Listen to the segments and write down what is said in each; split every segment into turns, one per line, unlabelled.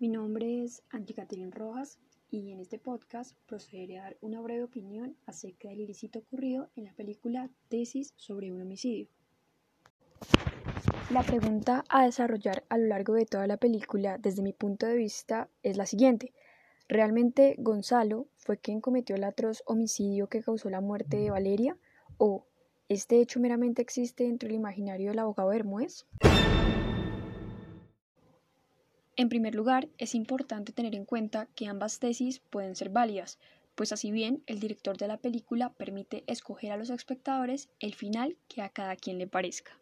Mi nombre es Angie Catherine Rojas y en este podcast procederé a dar una breve opinión acerca del ilícito ocurrido en la película Tesis sobre un homicidio. La pregunta a desarrollar a lo largo de toda la película desde mi punto de vista es la siguiente. ¿Realmente Gonzalo fue quien cometió el atroz homicidio que causó la muerte de Valeria? ¿O este hecho meramente existe dentro del imaginario del abogado Bermúdez? En primer lugar, es importante tener en cuenta que ambas tesis pueden ser válidas, pues así bien el director de la película permite escoger a los espectadores el final que a cada quien le parezca.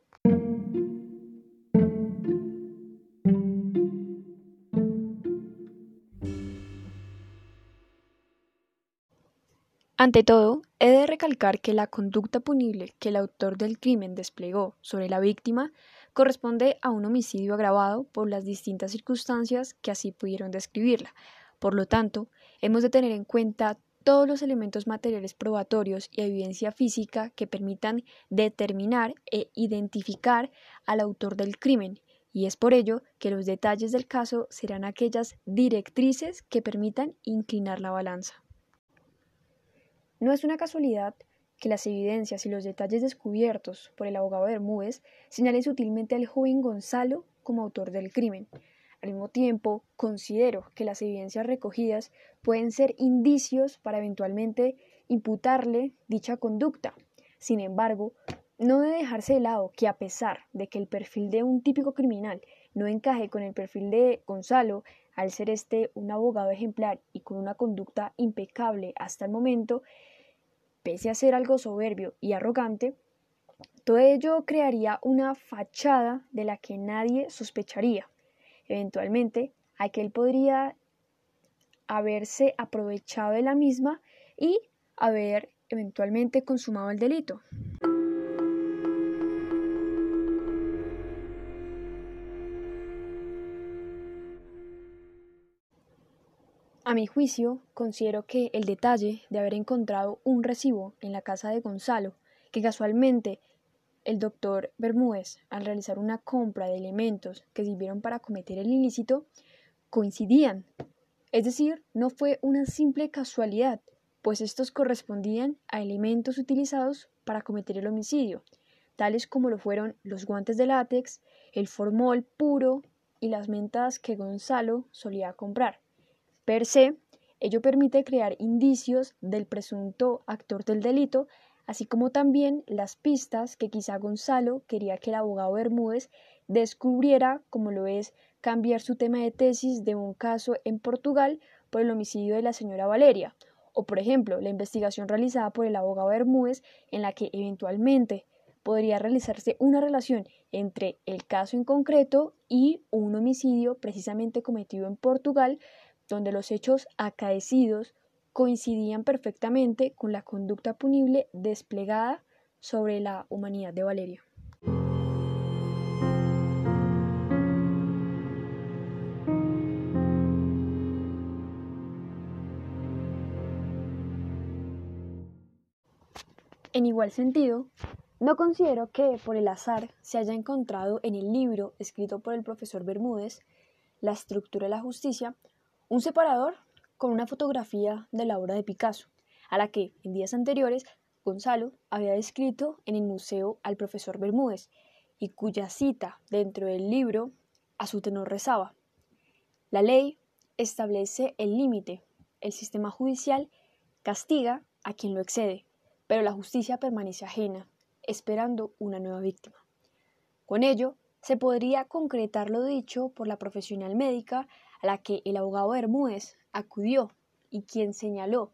Ante todo, he de recalcar que la conducta punible que el autor del crimen desplegó sobre la víctima corresponde a un homicidio agravado por las distintas circunstancias que así pudieron describirla. Por lo tanto, hemos de tener en cuenta todos los elementos materiales probatorios y evidencia física que permitan determinar e identificar al autor del crimen, y es por ello que los detalles del caso serán aquellas directrices que permitan inclinar la balanza. No es una casualidad que las evidencias y los detalles descubiertos por el abogado Bermúdez señalen sutilmente al joven Gonzalo como autor del crimen. Al mismo tiempo, considero que las evidencias recogidas pueden ser indicios para eventualmente imputarle dicha conducta. Sin embargo, no debe dejarse de lado que a pesar de que el perfil de un típico criminal no encaje con el perfil de Gonzalo, al ser este un abogado ejemplar y con una conducta impecable hasta el momento, pese a ser algo soberbio y arrogante, todo ello crearía una fachada de la que nadie sospecharía. Eventualmente, aquel podría haberse aprovechado de la misma y haber eventualmente consumado el delito. A mi juicio, considero que el detalle de haber encontrado un recibo en la casa de Gonzalo, que casualmente el doctor Bermúdez, al realizar una compra de elementos que sirvieron para cometer el ilícito, coincidían. Es decir, no fue una simple casualidad, pues estos correspondían a elementos utilizados para cometer el homicidio, tales como lo fueron los guantes de látex, el formol puro y las mentas que Gonzalo solía comprar. Per se, ello permite crear indicios del presunto actor del delito, así como también las pistas que quizá Gonzalo quería que el abogado Bermúdez descubriera, como lo es cambiar su tema de tesis de un caso en Portugal por el homicidio de la señora Valeria, o por ejemplo, la investigación realizada por el abogado Bermúdez en la que eventualmente podría realizarse una relación entre el caso en concreto y un homicidio precisamente cometido en Portugal donde los hechos acaecidos coincidían perfectamente con la conducta punible desplegada sobre la humanidad de Valeria. En igual sentido, no considero que por el azar se haya encontrado en el libro escrito por el profesor Bermúdez, La estructura de la justicia, un separador con una fotografía de la obra de Picasso, a la que en días anteriores Gonzalo había descrito en el museo al profesor Bermúdez y cuya cita dentro del libro a su tenor rezaba. La ley establece el límite, el sistema judicial castiga a quien lo excede, pero la justicia permanece ajena, esperando una nueva víctima. Con ello, se podría concretar lo dicho por la profesional médica a la que el abogado Bermúdez acudió y quien señaló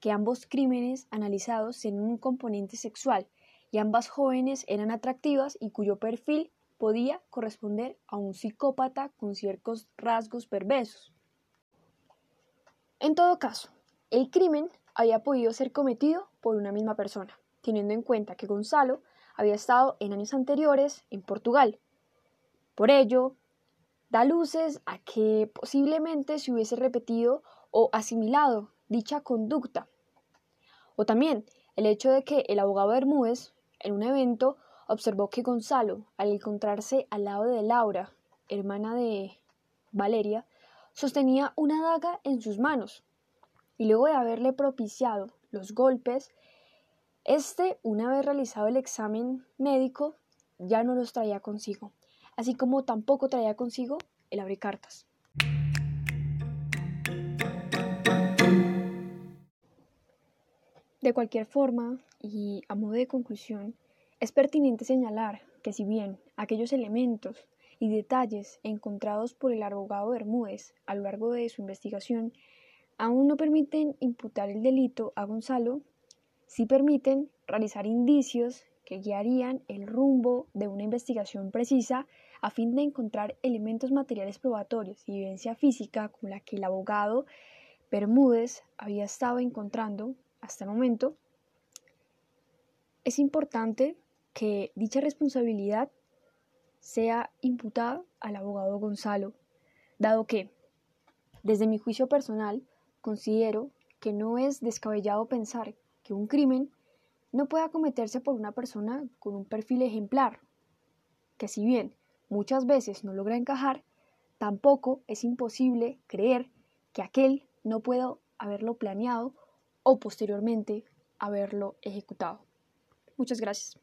que ambos crímenes analizados tenían un componente sexual y ambas jóvenes eran atractivas y cuyo perfil podía corresponder a un psicópata con ciertos rasgos perversos. En todo caso, el crimen había podido ser cometido por una misma persona, teniendo en cuenta que Gonzalo había estado en años anteriores en Portugal. Por ello, da luces a que posiblemente se hubiese repetido o asimilado dicha conducta. O también el hecho de que el abogado Bermúdez, en un evento, observó que Gonzalo, al encontrarse al lado de Laura, hermana de Valeria, sostenía una daga en sus manos, y luego de haberle propiciado los golpes, este, una vez realizado el examen médico, ya no los traía consigo, así como tampoco traía consigo el abrecartas. De cualquier forma, y a modo de conclusión, es pertinente señalar que si bien aquellos elementos y detalles encontrados por el abogado Bermúdez a lo largo de su investigación aún no permiten imputar el delito a Gonzalo, sí permiten realizar indicios que guiarían el rumbo de una investigación precisa a fin de encontrar elementos materiales probatorios y evidencia física con la que el abogado Bermúdez había estado encontrando hasta el momento. Es importante que dicha responsabilidad sea imputada al abogado Gonzalo, dado que, desde mi juicio personal, considero que no es descabellado pensar que un crimen no pueda cometerse por una persona con un perfil ejemplar, que si bien muchas veces no logra encajar, tampoco es imposible creer que aquel no pueda haberlo planeado o posteriormente haberlo ejecutado. Muchas gracias.